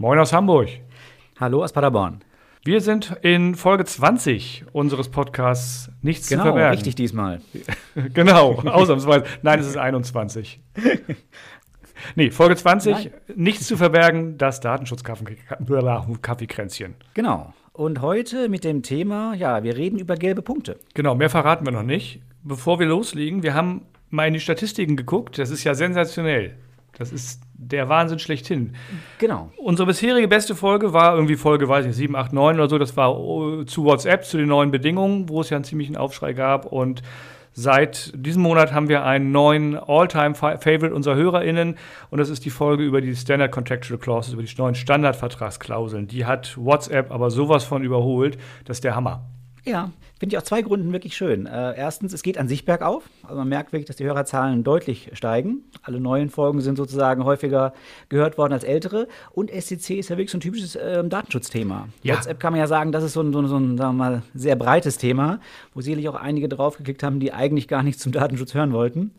Moin aus Hamburg. Hallo aus Paderborn. Wir sind in Folge 20 unseres Podcasts Nichts genau, zu verbergen. richtig diesmal. genau, ausnahmsweise. Nein, es ist 21. nee, Folge 20, Nein. Nichts zu verbergen, das Datenschutz-Kaffeekränzchen. Genau. Und heute mit dem Thema, ja, wir reden über gelbe Punkte. Genau, mehr verraten wir noch nicht. Bevor wir loslegen, wir haben mal in die Statistiken geguckt. Das ist ja sensationell. Das ist der Wahnsinn schlechthin. Genau. Unsere bisherige beste Folge war irgendwie Folge, weiß ich nicht, 7, 8, 9 oder so. Das war oh, zu WhatsApp, zu den neuen Bedingungen, wo es ja einen ziemlichen Aufschrei gab. Und seit diesem Monat haben wir einen neuen All-Time-Favorite unserer HörerInnen. Und das ist die Folge über die Standard Contractual Clauses, über die neuen Standardvertragsklauseln. Die hat WhatsApp aber sowas von überholt. Das ist der Hammer. Ja, finde ich aus zwei Gründen wirklich schön. Äh, erstens, es geht an sich bergauf. Also man merkt wirklich, dass die Hörerzahlen deutlich steigen. Alle neuen Folgen sind sozusagen häufiger gehört worden als ältere. Und SCC ist ja wirklich so ein typisches äh, Datenschutzthema. Ja. WhatsApp kann man ja sagen, das ist so ein, so ein, so ein sagen wir mal, sehr breites Thema, wo sicherlich auch einige draufgeklickt haben, die eigentlich gar nichts zum Datenschutz hören wollten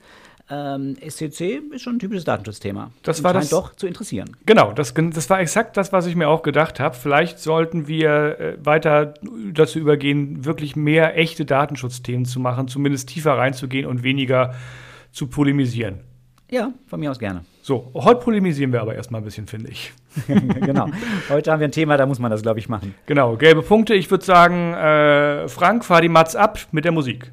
ähm, SCC ist schon ein typisches Datenschutzthema. Das war das doch zu interessieren. Genau, das, das war exakt das, was ich mir auch gedacht habe. Vielleicht sollten wir äh, weiter dazu übergehen, wirklich mehr echte Datenschutzthemen zu machen, zumindest tiefer reinzugehen und weniger zu polemisieren. Ja, von mir aus gerne. So, heute polemisieren wir aber erstmal ein bisschen, finde ich. genau. Heute haben wir ein Thema, da muss man das, glaube ich, machen. Genau, gelbe Punkte. Ich würde sagen, äh, Frank, fahr die Mats ab mit der Musik.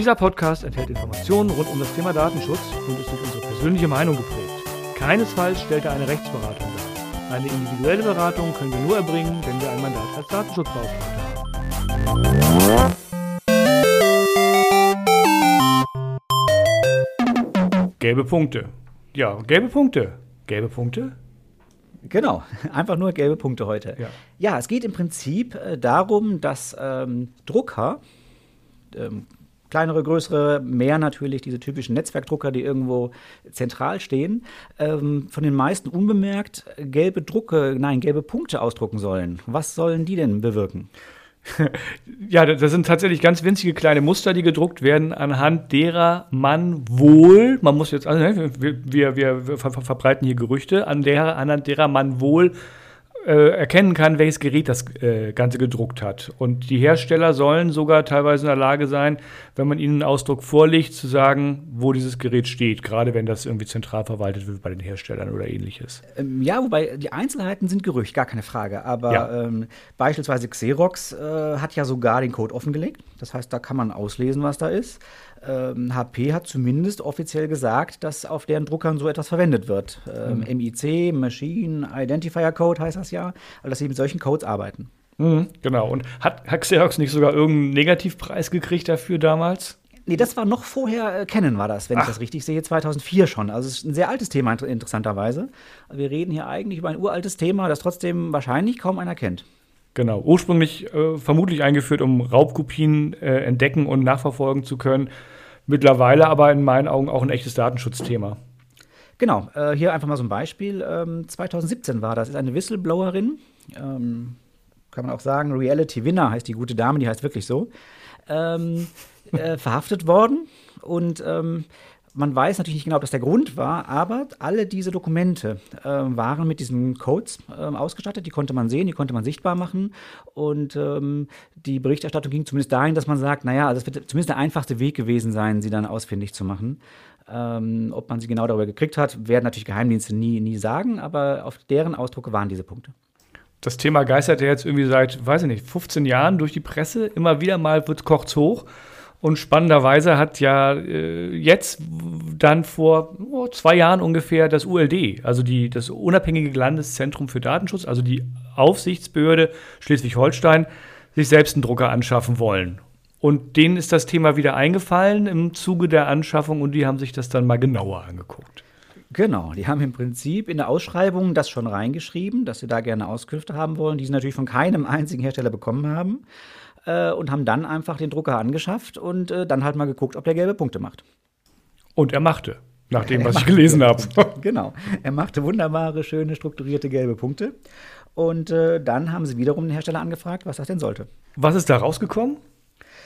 Dieser Podcast enthält Informationen rund um das Thema Datenschutz und ist durch unsere persönliche Meinung geprägt. Keinesfalls stellt er eine Rechtsberatung dar. Eine individuelle Beratung können wir nur erbringen, wenn wir ein Mandat als Datenschutzbeauftragter haben. Gelbe Punkte. Ja, gelbe Punkte. Gelbe Punkte? Genau, einfach nur gelbe Punkte heute. Ja, ja es geht im Prinzip äh, darum, dass ähm, Drucker, ähm, kleinere, größere, mehr natürlich diese typischen Netzwerkdrucker, die irgendwo zentral stehen, ähm, von den meisten unbemerkt gelbe Drucke, nein, gelbe Punkte ausdrucken sollen. Was sollen die denn bewirken? Ja, das sind tatsächlich ganz winzige kleine Muster, die gedruckt werden, anhand derer man wohl, man muss jetzt, also, ne, wir, wir, wir verbreiten hier Gerüchte, an der, anhand derer man wohl äh, erkennen kann, welches Gerät das äh, Ganze gedruckt hat. Und die Hersteller sollen sogar teilweise in der Lage sein, wenn man ihnen einen Ausdruck vorlegt, zu sagen, wo dieses Gerät steht, gerade wenn das irgendwie zentral verwaltet wird bei den Herstellern oder ähnliches. Ähm, ja, wobei die Einzelheiten sind Gerücht, gar keine Frage. Aber ja. ähm, beispielsweise Xerox äh, hat ja sogar den Code offengelegt. Das heißt, da kann man auslesen, was da ist ähm, HP hat zumindest offiziell gesagt, dass auf deren Druckern so etwas verwendet wird. Ähm, mhm. MIC, Machine Identifier Code heißt das ja, also dass sie mit solchen Codes arbeiten. Mhm, genau. Und hat, hat Xerox nicht sogar irgendeinen Negativpreis gekriegt dafür damals? Nee, das war noch vorher, äh, Canon war das, wenn Ach. ich das richtig sehe, 2004 schon. Also es ist ein sehr altes Thema, interessanterweise. Wir reden hier eigentlich über ein uraltes Thema, das trotzdem wahrscheinlich kaum einer kennt. Genau, ursprünglich äh, vermutlich eingeführt, um Raubkopien äh, entdecken und nachverfolgen zu können. Mittlerweile aber in meinen Augen auch ein echtes Datenschutzthema. Genau, äh, hier einfach mal so ein Beispiel. Ähm, 2017 war das, ist eine Whistleblowerin, ähm, kann man auch sagen, Reality Winner heißt die gute Dame, die heißt wirklich so, ähm, äh, verhaftet worden und ähm, man weiß natürlich nicht genau, ob das der Grund war, aber alle diese Dokumente äh, waren mit diesen Codes äh, ausgestattet. Die konnte man sehen, die konnte man sichtbar machen. Und ähm, die Berichterstattung ging zumindest dahin, dass man sagt, naja, also es wird zumindest der einfachste Weg gewesen sein, sie dann ausfindig zu machen. Ähm, ob man sie genau darüber gekriegt hat, werden natürlich Geheimdienste nie, nie sagen, aber auf deren Ausdrucke waren diese Punkte. Das Thema geistert ja jetzt irgendwie seit, weiß ich nicht, 15 Jahren durch die Presse. Immer wieder mal wird kocht's hoch. Und spannenderweise hat ja äh, jetzt dann vor oh, zwei Jahren ungefähr das ULD, also die, das unabhängige Landeszentrum für Datenschutz, also die Aufsichtsbehörde Schleswig-Holstein, sich selbst einen Drucker anschaffen wollen. Und denen ist das Thema wieder eingefallen im Zuge der Anschaffung und die haben sich das dann mal genauer angeguckt. Genau, die haben im Prinzip in der Ausschreibung das schon reingeschrieben, dass sie da gerne Auskünfte haben wollen, die sie natürlich von keinem einzigen Hersteller bekommen haben äh, und haben dann einfach den Drucker angeschafft und äh, dann halt mal geguckt, ob der gelbe Punkte macht. Und er machte, nach dem, was ich gelesen habe. genau, er machte wunderbare, schöne, strukturierte gelbe Punkte. Und äh, dann haben sie wiederum den Hersteller angefragt, was das denn sollte. Was ist da rausgekommen?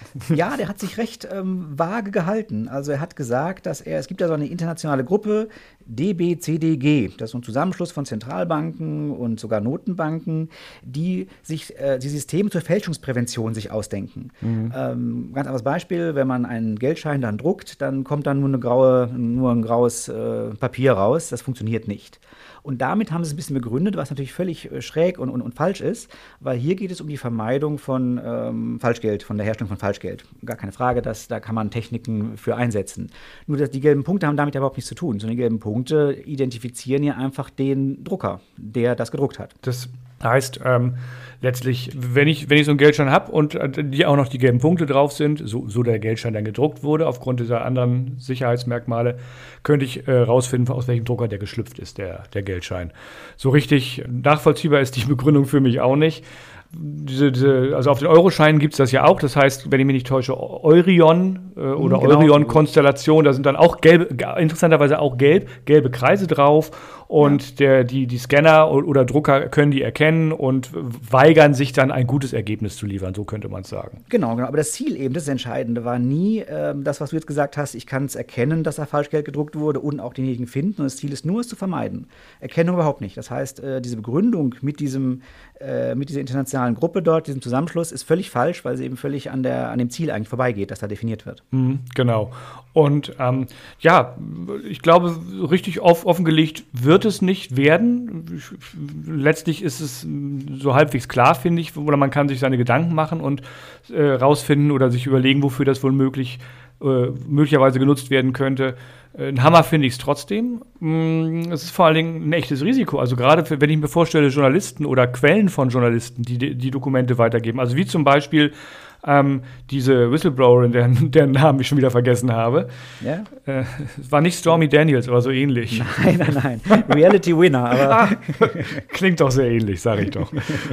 Ja, der hat sich recht ähm, vage gehalten. Also er hat gesagt, dass er, es gibt ja so eine internationale Gruppe, DBCDG, das ist ein Zusammenschluss von Zentralbanken und sogar Notenbanken, die sich äh, die Systeme zur Fälschungsprävention sich ausdenken. Mhm. Ähm, ganz anderes Beispiel, wenn man einen Geldschein dann druckt, dann kommt dann nur, eine graue, nur ein graues äh, Papier raus. Das funktioniert nicht. Und damit haben sie es ein bisschen begründet, was natürlich völlig äh, schräg und, und, und falsch ist, weil hier geht es um die Vermeidung von ähm, Falschgeld, von der Herstellung von Falschgeld. Gar keine Frage, dass, da kann man Techniken für einsetzen. Nur dass die gelben Punkte haben damit ja überhaupt nichts zu tun, sondern die gelben Punkte identifizieren ja einfach den Drucker, der das gedruckt hat. Das heißt, ähm, letztlich, wenn ich, wenn ich so einen Geldschein habe und äh, die auch noch die gelben Punkte drauf sind, so, so der Geldschein dann gedruckt wurde, aufgrund dieser anderen Sicherheitsmerkmale, könnte ich äh, rausfinden, aus welchem Drucker der geschlüpft ist, der, der Geldschein. So richtig nachvollziehbar ist die Begründung für mich auch nicht diese, diese, also auf den Euroscheinen gibt es das ja auch. Das heißt, wenn ich mich nicht täusche, Eurion äh, oder genau. Eurion-Konstellation, da sind dann auch gelbe, interessanterweise auch gelb, gelbe Kreise drauf. Und ja. der, die, die Scanner oder Drucker können die erkennen und weigern sich dann ein gutes Ergebnis zu liefern, so könnte man es sagen. Genau, genau. Aber das Ziel eben, das Entscheidende, war nie äh, das, was du jetzt gesagt hast, ich kann es erkennen, dass da Falschgeld gedruckt wurde und auch denjenigen finden. Und das Ziel ist nur, es zu vermeiden. Erkennung überhaupt nicht. Das heißt, äh, diese Begründung mit diesem äh, mit dieser internationalen Gruppe dort, diesem Zusammenschluss, ist völlig falsch, weil sie eben völlig an, der, an dem Ziel eigentlich vorbeigeht, das da definiert wird. Mhm, genau. Und ähm, ja, ich glaube, richtig off offengelegt wird es nicht werden. Letztlich ist es so halbwegs klar, finde ich, oder man kann sich seine Gedanken machen und äh, rausfinden oder sich überlegen, wofür das wohl möglich, äh, möglicherweise genutzt werden könnte. Ein Hammer finde ich es trotzdem. Mm, es ist vor allen Dingen ein echtes Risiko. Also gerade wenn ich mir vorstelle, Journalisten oder Quellen von Journalisten, die die Dokumente weitergeben. Also wie zum Beispiel ähm, diese Whistleblowerin, deren, deren Namen ich schon wieder vergessen habe. Ja? Äh, war nicht Stormy Daniels, aber so ähnlich. Nein, nein, nein. Reality Winner, aber. Klingt doch sehr ähnlich, sage ich doch.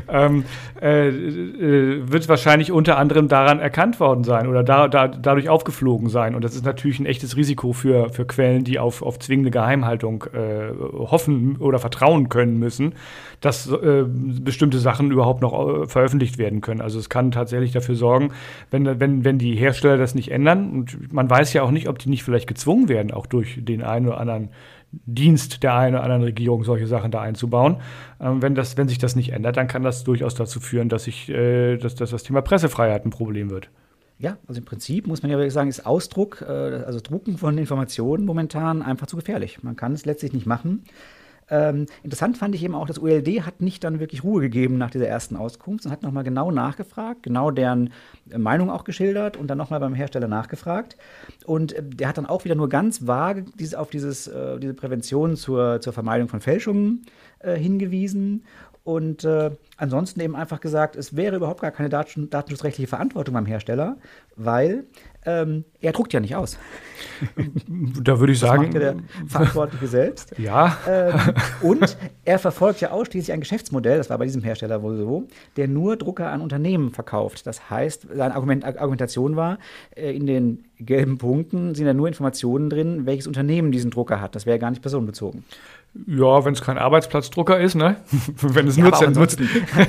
ähm, äh, äh, wird wahrscheinlich unter anderem daran erkannt worden sein oder da, da, dadurch aufgeflogen sein. Und das ist natürlich ein echtes Risiko für, für Quellen, die auf, auf zwingende Geheimhaltung äh, hoffen oder vertrauen können müssen, dass äh, bestimmte Sachen überhaupt noch veröffentlicht werden können. Also es kann tatsächlich dafür sorgen, sorgen, wenn, wenn, wenn die Hersteller das nicht ändern. Und man weiß ja auch nicht, ob die nicht vielleicht gezwungen werden, auch durch den einen oder anderen Dienst der einen oder anderen Regierung solche Sachen da einzubauen. Ähm, wenn, das, wenn sich das nicht ändert, dann kann das durchaus dazu führen, dass, ich, äh, dass, dass das Thema Pressefreiheit ein Problem wird. Ja, also im Prinzip muss man ja sagen, ist Ausdruck, äh, also Drucken von Informationen momentan einfach zu gefährlich. Man kann es letztlich nicht machen. Ähm, interessant fand ich eben auch, das ULD hat nicht dann wirklich Ruhe gegeben nach dieser ersten Auskunft und hat nochmal genau nachgefragt, genau deren Meinung auch geschildert und dann nochmal beim Hersteller nachgefragt. Und äh, der hat dann auch wieder nur ganz vage diese, auf dieses, äh, diese Prävention zur, zur Vermeidung von Fälschungen äh, hingewiesen und äh, ansonsten eben einfach gesagt, es wäre überhaupt gar keine datenschutzrechtliche Verantwortung beim Hersteller, weil ähm, er druckt ja nicht aus. Da würde ich das sagen. Macht ja der Verantwortliche selbst. Ja. Ähm, und er verfolgt ja ausschließlich ein Geschäftsmodell, das war bei diesem Hersteller wohl so, der nur Drucker an Unternehmen verkauft. Das heißt, seine Argument, Argumentation war, äh, in den gelben Punkten sind ja nur Informationen drin, welches Unternehmen diesen Drucker hat. Das wäre gar nicht personenbezogen. Ja, wenn es kein Arbeitsplatzdrucker ist, ne? wenn es ja, nutzt, dann nutzt.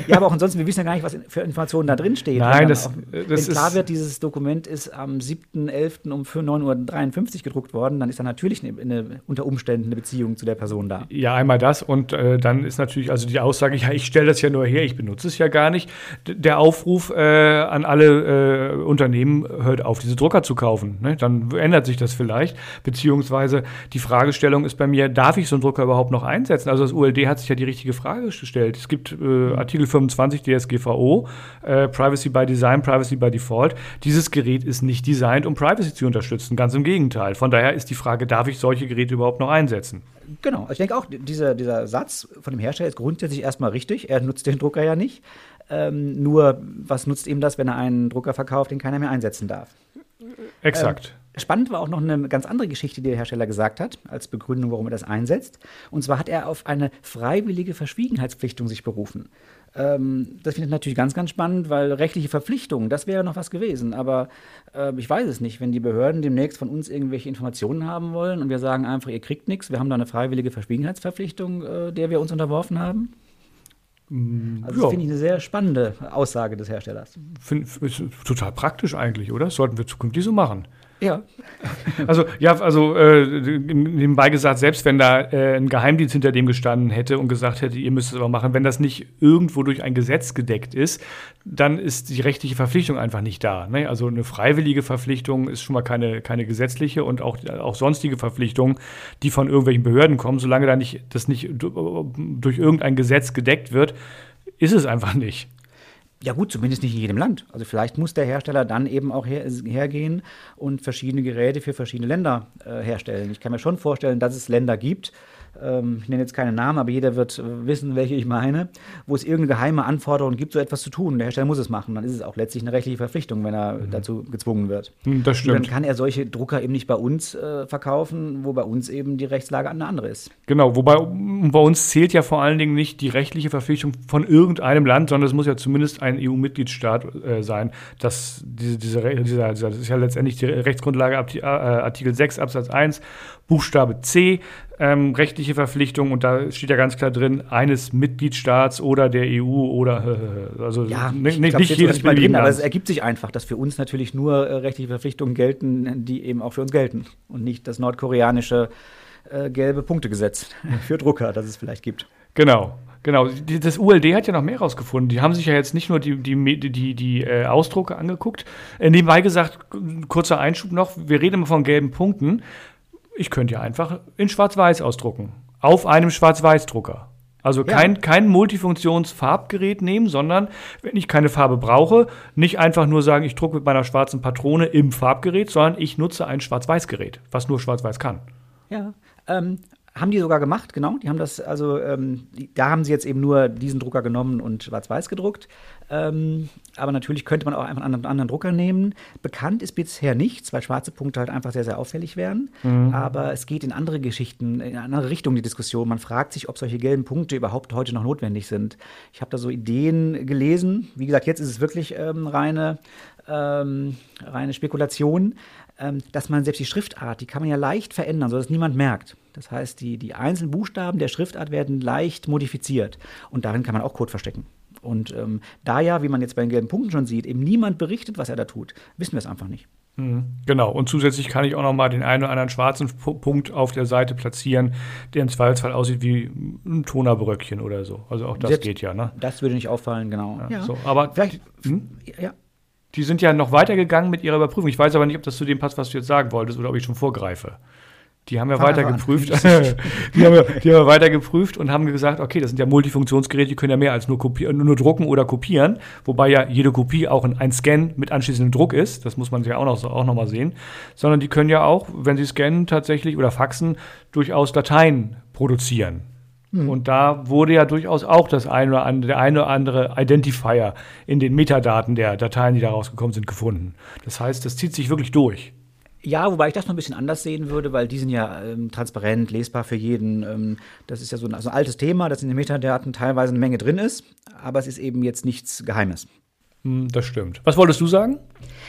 ja, aber auch ansonsten, wir wissen ja gar nicht, was für Informationen da drin stehen. Nein, das, auch, das wenn ist. klar wird, dieses Dokument ist am 7.11. um 9.53 Uhr gedruckt worden, dann ist da natürlich eine, eine, unter Umständen eine Beziehung zu der Person da. Ja, einmal das und äh, dann ist natürlich also die Aussage, ja, ich stelle das ja nur her, ich benutze es ja gar nicht. D der Aufruf äh, an alle äh, Unternehmen, hört auf, diese Drucker zu kaufen. Ne? Dann ändert sich das vielleicht. Beziehungsweise die Fragestellung ist bei mir, darf ich so einen Drucker überhaupt noch einsetzen? Also das ULD hat sich ja die richtige Frage gestellt. Es gibt äh, Artikel 25 DSGVO, äh, Privacy by Design, Privacy by Default. Dieses Gerät ist nicht designt, um Privacy zu unterstützen. Ganz im Gegenteil. Von daher ist die Frage, darf ich solche Geräte überhaupt noch einsetzen? Genau. Ich denke auch, dieser, dieser Satz von dem Hersteller ist grundsätzlich erstmal richtig. Er nutzt den Drucker ja nicht. Ähm, nur, was nutzt ihm das, wenn er einen Drucker verkauft, den keiner mehr einsetzen darf? Exakt. Ähm, spannend war auch noch eine ganz andere Geschichte, die der Hersteller gesagt hat, als Begründung, warum er das einsetzt. Und zwar hat er auf eine freiwillige Verschwiegenheitspflichtung sich berufen. Ähm, das finde ich natürlich ganz, ganz spannend, weil rechtliche Verpflichtungen, das wäre noch was gewesen. Aber äh, ich weiß es nicht, wenn die Behörden demnächst von uns irgendwelche Informationen haben wollen und wir sagen einfach, ihr kriegt nichts, wir haben da eine freiwillige Verschwiegenheitsverpflichtung, äh, der wir uns unterworfen haben. Mm, also das finde ich eine sehr spannende Aussage des Herstellers. Find, ist total praktisch eigentlich, oder? Das sollten wir zukünftig so machen. Ja. Also, ja, also äh, nebenbei gesagt, selbst wenn da äh, ein Geheimdienst hinter dem gestanden hätte und gesagt hätte, ihr müsst es aber machen, wenn das nicht irgendwo durch ein Gesetz gedeckt ist, dann ist die rechtliche Verpflichtung einfach nicht da. Ne? Also eine freiwillige Verpflichtung ist schon mal keine, keine gesetzliche und auch, auch sonstige Verpflichtungen, die von irgendwelchen Behörden kommen, solange da nicht, das nicht durch irgendein Gesetz gedeckt wird, ist es einfach nicht. Ja gut, zumindest nicht in jedem Land. Also vielleicht muss der Hersteller dann eben auch her, hergehen und verschiedene Geräte für verschiedene Länder äh, herstellen. Ich kann mir schon vorstellen, dass es Länder gibt, ähm, ich nenne jetzt keinen Namen, aber jeder wird äh, wissen, welche ich meine, wo es irgendeine geheime Anforderung gibt, so etwas zu tun. Der Hersteller muss es machen. Dann ist es auch letztlich eine rechtliche Verpflichtung, wenn er mhm. dazu gezwungen wird. Hm, das stimmt. Und dann kann er solche Drucker eben nicht bei uns äh, verkaufen, wo bei uns eben die Rechtslage eine andere ist. Genau, wobei bei uns zählt ja vor allen Dingen nicht die rechtliche Verpflichtung von irgendeinem Land, sondern es muss ja zumindest ein EU-Mitgliedstaat äh, sein, dass diese, diese, dieser, das ist ja letztendlich die Rechtsgrundlage äh, Artikel 6 Absatz 1 Buchstabe C ähm, rechtliche Verpflichtung und da steht ja ganz klar drin, eines Mitgliedstaats oder der EU oder also ja, nicht, glaub, nicht jedes Mal drin, aber es ergibt sich einfach, dass für uns natürlich nur äh, rechtliche Verpflichtungen gelten, die eben auch für uns gelten und nicht das nordkoreanische äh, gelbe Punktegesetz für Drucker, das es vielleicht gibt. Genau. Genau, das ULD hat ja noch mehr rausgefunden. Die haben sich ja jetzt nicht nur die, die, die, die, die äh, Ausdrucke angeguckt. Äh, nebenbei gesagt, kurzer Einschub noch, wir reden immer von gelben Punkten ich könnte ja einfach in Schwarz-Weiß ausdrucken. Auf einem Schwarz-Weiß-Drucker. Also kein, ja. kein Multifunktionsfarbgerät nehmen, sondern wenn ich keine Farbe brauche, nicht einfach nur sagen, ich drucke mit meiner schwarzen Patrone im Farbgerät, sondern ich nutze ein Schwarz-Weiß-Gerät, was nur Schwarz-Weiß kann. Ja, ähm, haben die sogar gemacht, genau. Die haben das, also ähm, da haben sie jetzt eben nur diesen Drucker genommen und schwarz-weiß gedruckt. Ähm, aber natürlich könnte man auch einfach einen anderen, Drucker nehmen. Bekannt ist bisher nichts, weil schwarze Punkte halt einfach sehr, sehr auffällig wären. Mhm. Aber es geht in andere Geschichten, in eine andere Richtung die Diskussion. Man fragt sich, ob solche gelben Punkte überhaupt heute noch notwendig sind. Ich habe da so Ideen gelesen. Wie gesagt, jetzt ist es wirklich ähm, reine, ähm, reine Spekulation. Ähm, dass man selbst die Schriftart, die kann man ja leicht verändern, sodass niemand merkt. Das heißt, die, die einzelnen Buchstaben der Schriftart werden leicht modifiziert und darin kann man auch Code verstecken. Und ähm, da ja, wie man jetzt bei den gelben Punkten schon sieht, eben niemand berichtet, was er da tut, wissen wir es einfach nicht. Mhm. Genau, und zusätzlich kann ich auch noch mal den einen oder anderen schwarzen Punkt auf der Seite platzieren, der im Zweifelsfall aussieht wie ein Tonerbröckchen oder so. Also auch das Selbst, geht ja, ne? Das würde nicht auffallen, genau. Ja, ja. So, aber vielleicht, hm? ja. Die sind ja noch weitergegangen mit ihrer Überprüfung. Ich weiß aber nicht, ob das zu dem passt, was du jetzt sagen wolltest, oder ob ich schon vorgreife. Die haben ja Fahrer weiter geprüft. die, haben ja, die haben ja weiter geprüft und haben gesagt, okay, das sind ja Multifunktionsgeräte, die können ja mehr als nur, kopieren, nur drucken oder kopieren. Wobei ja jede Kopie auch ein, Scan mit anschließendem Druck ist. Das muss man ja auch noch, auch noch mal sehen. Sondern die können ja auch, wenn sie scannen tatsächlich oder faxen, durchaus Dateien produzieren. Mhm. Und da wurde ja durchaus auch das eine oder andere, der eine oder andere Identifier in den Metadaten der Dateien, die da rausgekommen sind, gefunden. Das heißt, das zieht sich wirklich durch. Ja, wobei ich das noch ein bisschen anders sehen würde, weil die sind ja ähm, transparent, lesbar für jeden. Ähm, das ist ja so ein, also ein altes Thema, dass in den Metadaten teilweise eine Menge drin ist, aber es ist eben jetzt nichts Geheimes. Hm, das stimmt. Was wolltest du sagen?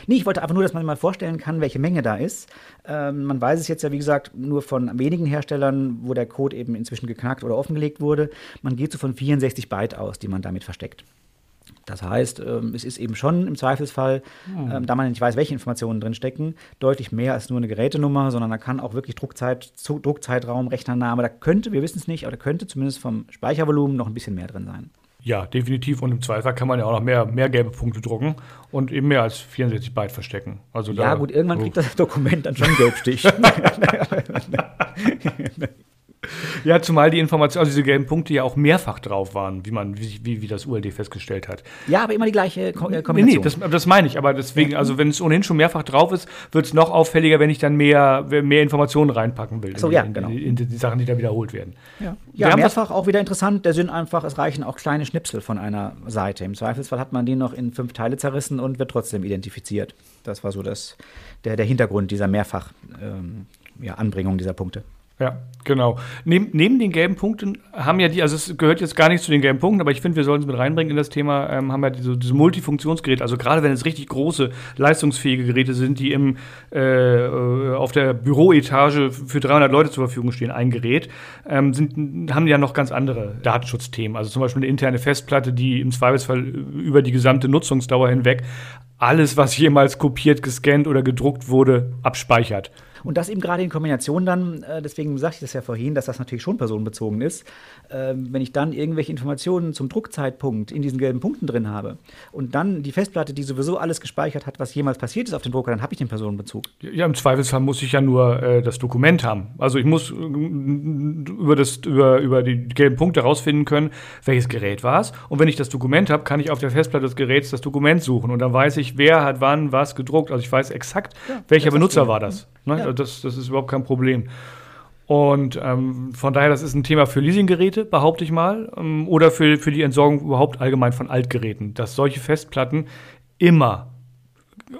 Nee, ich wollte einfach nur, dass man mal vorstellen kann, welche Menge da ist. Ähm, man weiß es jetzt ja, wie gesagt, nur von wenigen Herstellern, wo der Code eben inzwischen geknackt oder offengelegt wurde. Man geht so von 64 Byte aus, die man damit versteckt. Das heißt, ähm, es ist eben schon im Zweifelsfall, hm. ähm, da man nicht weiß, welche Informationen drin stecken, deutlich mehr als nur eine Gerätenummer, sondern da kann auch wirklich Druckzeit, Druckzeitraum, Rechnername, da könnte, wir wissen es nicht, aber da könnte zumindest vom Speichervolumen noch ein bisschen mehr drin sein. Ja, definitiv. Und im Zweifel kann man ja auch noch mehr, mehr gelbe Punkte drucken und eben mehr als 64 Byte verstecken. Also ja, da, gut, irgendwann so. kriegt das Dokument dann schon Gelbstich. Ja, zumal die Informationen, also diese gelben Punkte ja auch mehrfach drauf waren, wie man, wie, wie, das ULD festgestellt hat. Ja, aber immer die gleiche Ko äh, Kombination. Nee, nee das, das meine ich. Aber deswegen, also wenn es ohnehin schon mehrfach drauf ist, wird es noch auffälliger, wenn ich dann mehr, mehr Informationen reinpacken will. So, in, ja, genau. In, in, in, die Sachen, die da wiederholt werden. Ja, ja mehrfach auch wieder interessant. Der Sinn einfach, es reichen auch kleine Schnipsel von einer Seite. Im Zweifelsfall hat man die noch in fünf Teile zerrissen und wird trotzdem identifiziert. Das war so das, der, der Hintergrund dieser mehrfach ähm, ja, Anbringung dieser Punkte. Ja, genau. Neben, neben den gelben Punkten haben ja die, also es gehört jetzt gar nicht zu den gelben Punkten, aber ich finde, wir sollten es mit reinbringen in das Thema, ähm, haben ja diese, diese Multifunktionsgeräte, also gerade wenn es richtig große, leistungsfähige Geräte sind, die im, äh, auf der Büroetage für 300 Leute zur Verfügung stehen, ein Gerät, ähm, sind, haben ja noch ganz andere Datenschutzthemen. Also zum Beispiel eine interne Festplatte, die im Zweifelsfall über die gesamte Nutzungsdauer hinweg alles, was jemals kopiert, gescannt oder gedruckt wurde, abspeichert. Und das eben gerade in Kombination dann, äh, deswegen sagte ich das ja vorhin, dass das natürlich schon personenbezogen ist, äh, wenn ich dann irgendwelche Informationen zum Druckzeitpunkt in diesen gelben Punkten drin habe und dann die Festplatte, die sowieso alles gespeichert hat, was jemals passiert ist auf dem Drucker, dann habe ich den Personenbezug. Ja, im Zweifelsfall muss ich ja nur äh, das Dokument haben. Also ich muss äh, über, das, über, über die gelben Punkte herausfinden können, welches Gerät war es. Und wenn ich das Dokument habe, kann ich auf der Festplatte des Geräts das Dokument suchen. Und dann weiß ich, wer hat wann was gedruckt. Also ich weiß exakt, ja, welcher Benutzer war das. Ne? Ja. Das, das ist überhaupt kein Problem. Und ähm, von daher, das ist ein Thema für Leasinggeräte, behaupte ich mal, ähm, oder für, für die Entsorgung überhaupt allgemein von Altgeräten, dass solche Festplatten immer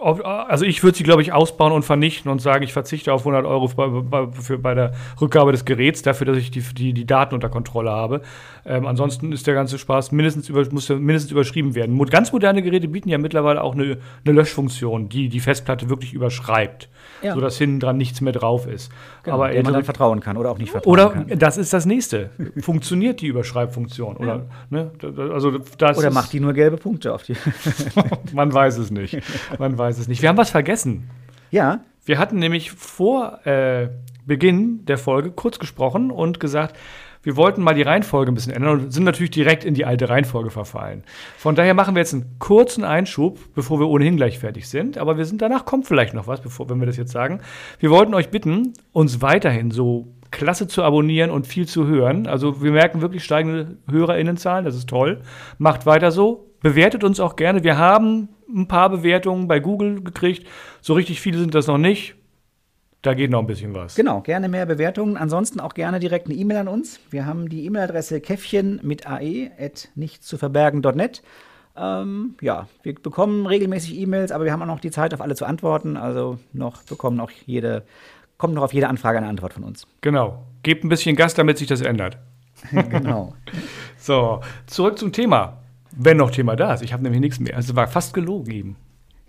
also ich würde sie, glaube ich, ausbauen und vernichten und sagen, ich verzichte auf 100 Euro bei, bei, für, bei der Rückgabe des Geräts, dafür, dass ich die, die, die Daten unter Kontrolle habe. Ähm, ansonsten ist der ganze Spaß mindestens, über, muss mindestens überschrieben werden. Ganz moderne Geräte bieten ja mittlerweile auch eine, eine Löschfunktion, die die Festplatte wirklich überschreibt, ja. sodass hinten dran nichts mehr drauf ist. Genau, Aber man dann vertrauen kann oder auch nicht vertrauen oder, kann. Oder das ist das Nächste. Funktioniert die Überschreibfunktion? Oder, ja. ne, also das oder macht die nur gelbe Punkte auf die. man weiß es nicht. Man weiß es nicht. Wir haben was vergessen. Ja. Wir hatten nämlich vor äh, Beginn der Folge kurz gesprochen und gesagt, wir wollten mal die Reihenfolge ein bisschen ändern und sind natürlich direkt in die alte Reihenfolge verfallen. Von daher machen wir jetzt einen kurzen Einschub, bevor wir ohnehin gleich fertig sind. Aber wir sind danach kommt vielleicht noch was, bevor, wenn wir das jetzt sagen. Wir wollten euch bitten, uns weiterhin so klasse zu abonnieren und viel zu hören. Also wir merken wirklich steigende HörerInnenzahlen, das ist toll. Macht weiter so. Bewertet uns auch gerne. Wir haben ein paar Bewertungen bei Google gekriegt. So richtig viele sind das noch nicht. Da geht noch ein bisschen was. Genau, gerne mehr Bewertungen. Ansonsten auch gerne direkt eine E-Mail an uns. Wir haben die E-Mail-Adresse käffchen mit ae at nichtzuverbergen.net. Ähm, ja, wir bekommen regelmäßig E-Mails, aber wir haben auch noch die Zeit, auf alle zu antworten. Also noch bekommen auch jede, kommt noch auf jede Anfrage eine Antwort von uns. Genau. Gebt ein bisschen Gas, damit sich das ändert. genau. so, zurück zum Thema. Wenn noch Thema da ist. Ich habe nämlich nichts mehr. Also war fast gelogen eben.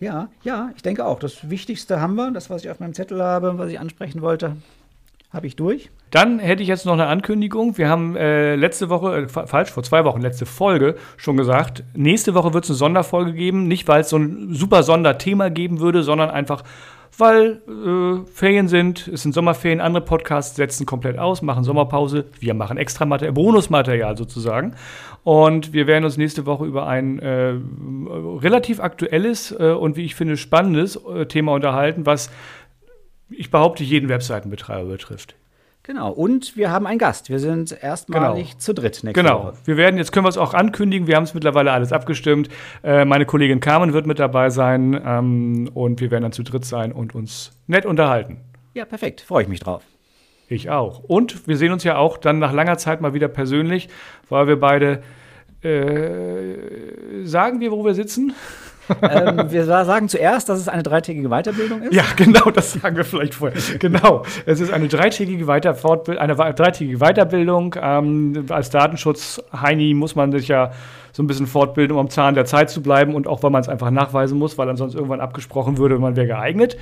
Ja, ja, ich denke auch. Das Wichtigste haben wir. Das, was ich auf meinem Zettel habe, was ich ansprechen wollte, habe ich durch. Dann hätte ich jetzt noch eine Ankündigung. Wir haben äh, letzte Woche, äh, falsch, vor zwei Wochen, letzte Folge schon gesagt, nächste Woche wird es eine Sonderfolge geben. Nicht, weil es so ein super Sonderthema geben würde, sondern einfach, weil äh, Ferien sind, es sind Sommerferien, andere Podcasts setzen komplett aus, machen Sommerpause. Wir machen extra Material, Bonusmaterial sozusagen. Und wir werden uns nächste Woche über ein äh, relativ aktuelles äh, und wie ich finde spannendes äh, Thema unterhalten, was ich behaupte jeden Webseitenbetreiber betrifft. Genau, und wir haben einen Gast. Wir sind erstmalig genau. zu dritt nächste genau. Woche. Genau, wir werden, jetzt können wir es auch ankündigen, wir haben es mittlerweile alles abgestimmt. Äh, meine Kollegin Carmen wird mit dabei sein ähm, und wir werden dann zu dritt sein und uns nett unterhalten. Ja, perfekt, freue ich mich drauf. Ich auch. Und wir sehen uns ja auch dann nach langer Zeit mal wieder persönlich, weil wir beide äh, sagen wir, wo wir sitzen? Ähm, wir sagen zuerst, dass es eine dreitägige Weiterbildung ist. Ja, genau, das sagen wir vielleicht vorher. genau, es ist eine dreitägige, Weiter eine dreitägige Weiterbildung. Ähm, als Datenschutz-Heini muss man sich ja so ein bisschen fortbilden, um am Zahn der Zeit zu bleiben und auch, weil man es einfach nachweisen muss, weil ansonsten irgendwann abgesprochen würde, man wäre geeignet.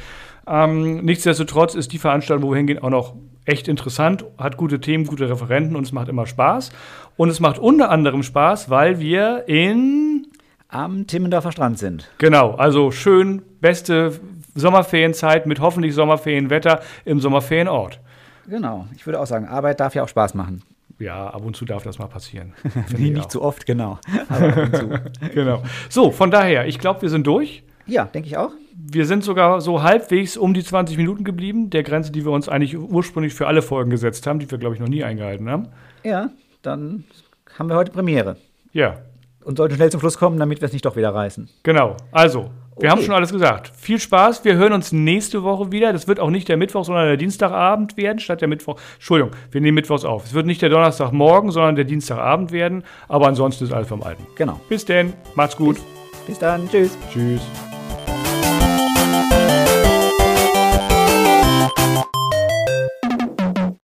Ähm, nichtsdestotrotz ist die Veranstaltung, wo wir hingehen, auch noch echt interessant, hat gute Themen, gute Referenten und es macht immer Spaß. Und es macht unter anderem Spaß, weil wir in am Timmendorfer Strand sind. Genau, also schön, beste Sommerferienzeit mit hoffentlich Sommerferienwetter im Sommerferienort. Genau, ich würde auch sagen, Arbeit darf ja auch Spaß machen. Ja, ab und zu darf das mal passieren. nee, nicht zu oft, genau. Aber ab und zu. genau. So, von daher, ich glaube, wir sind durch. Ja, denke ich auch. Wir sind sogar so halbwegs um die 20 Minuten geblieben, der Grenze, die wir uns eigentlich ursprünglich für alle Folgen gesetzt haben, die wir, glaube ich, noch nie eingehalten haben. Ja, dann haben wir heute Premiere. Ja und sollten schnell zum Schluss kommen, damit wir es nicht doch wieder reißen. Genau. Also, wir okay. haben schon alles gesagt. Viel Spaß. Wir hören uns nächste Woche wieder. Das wird auch nicht der Mittwoch, sondern der Dienstagabend werden, statt der Mittwoch. Entschuldigung, wir nehmen Mittwochs auf. Es wird nicht der Donnerstagmorgen, sondern der Dienstagabend werden. Aber ansonsten ist alles vom Alten. Genau. Bis denn. Macht's gut. Bis, bis dann. Tschüss. Tschüss.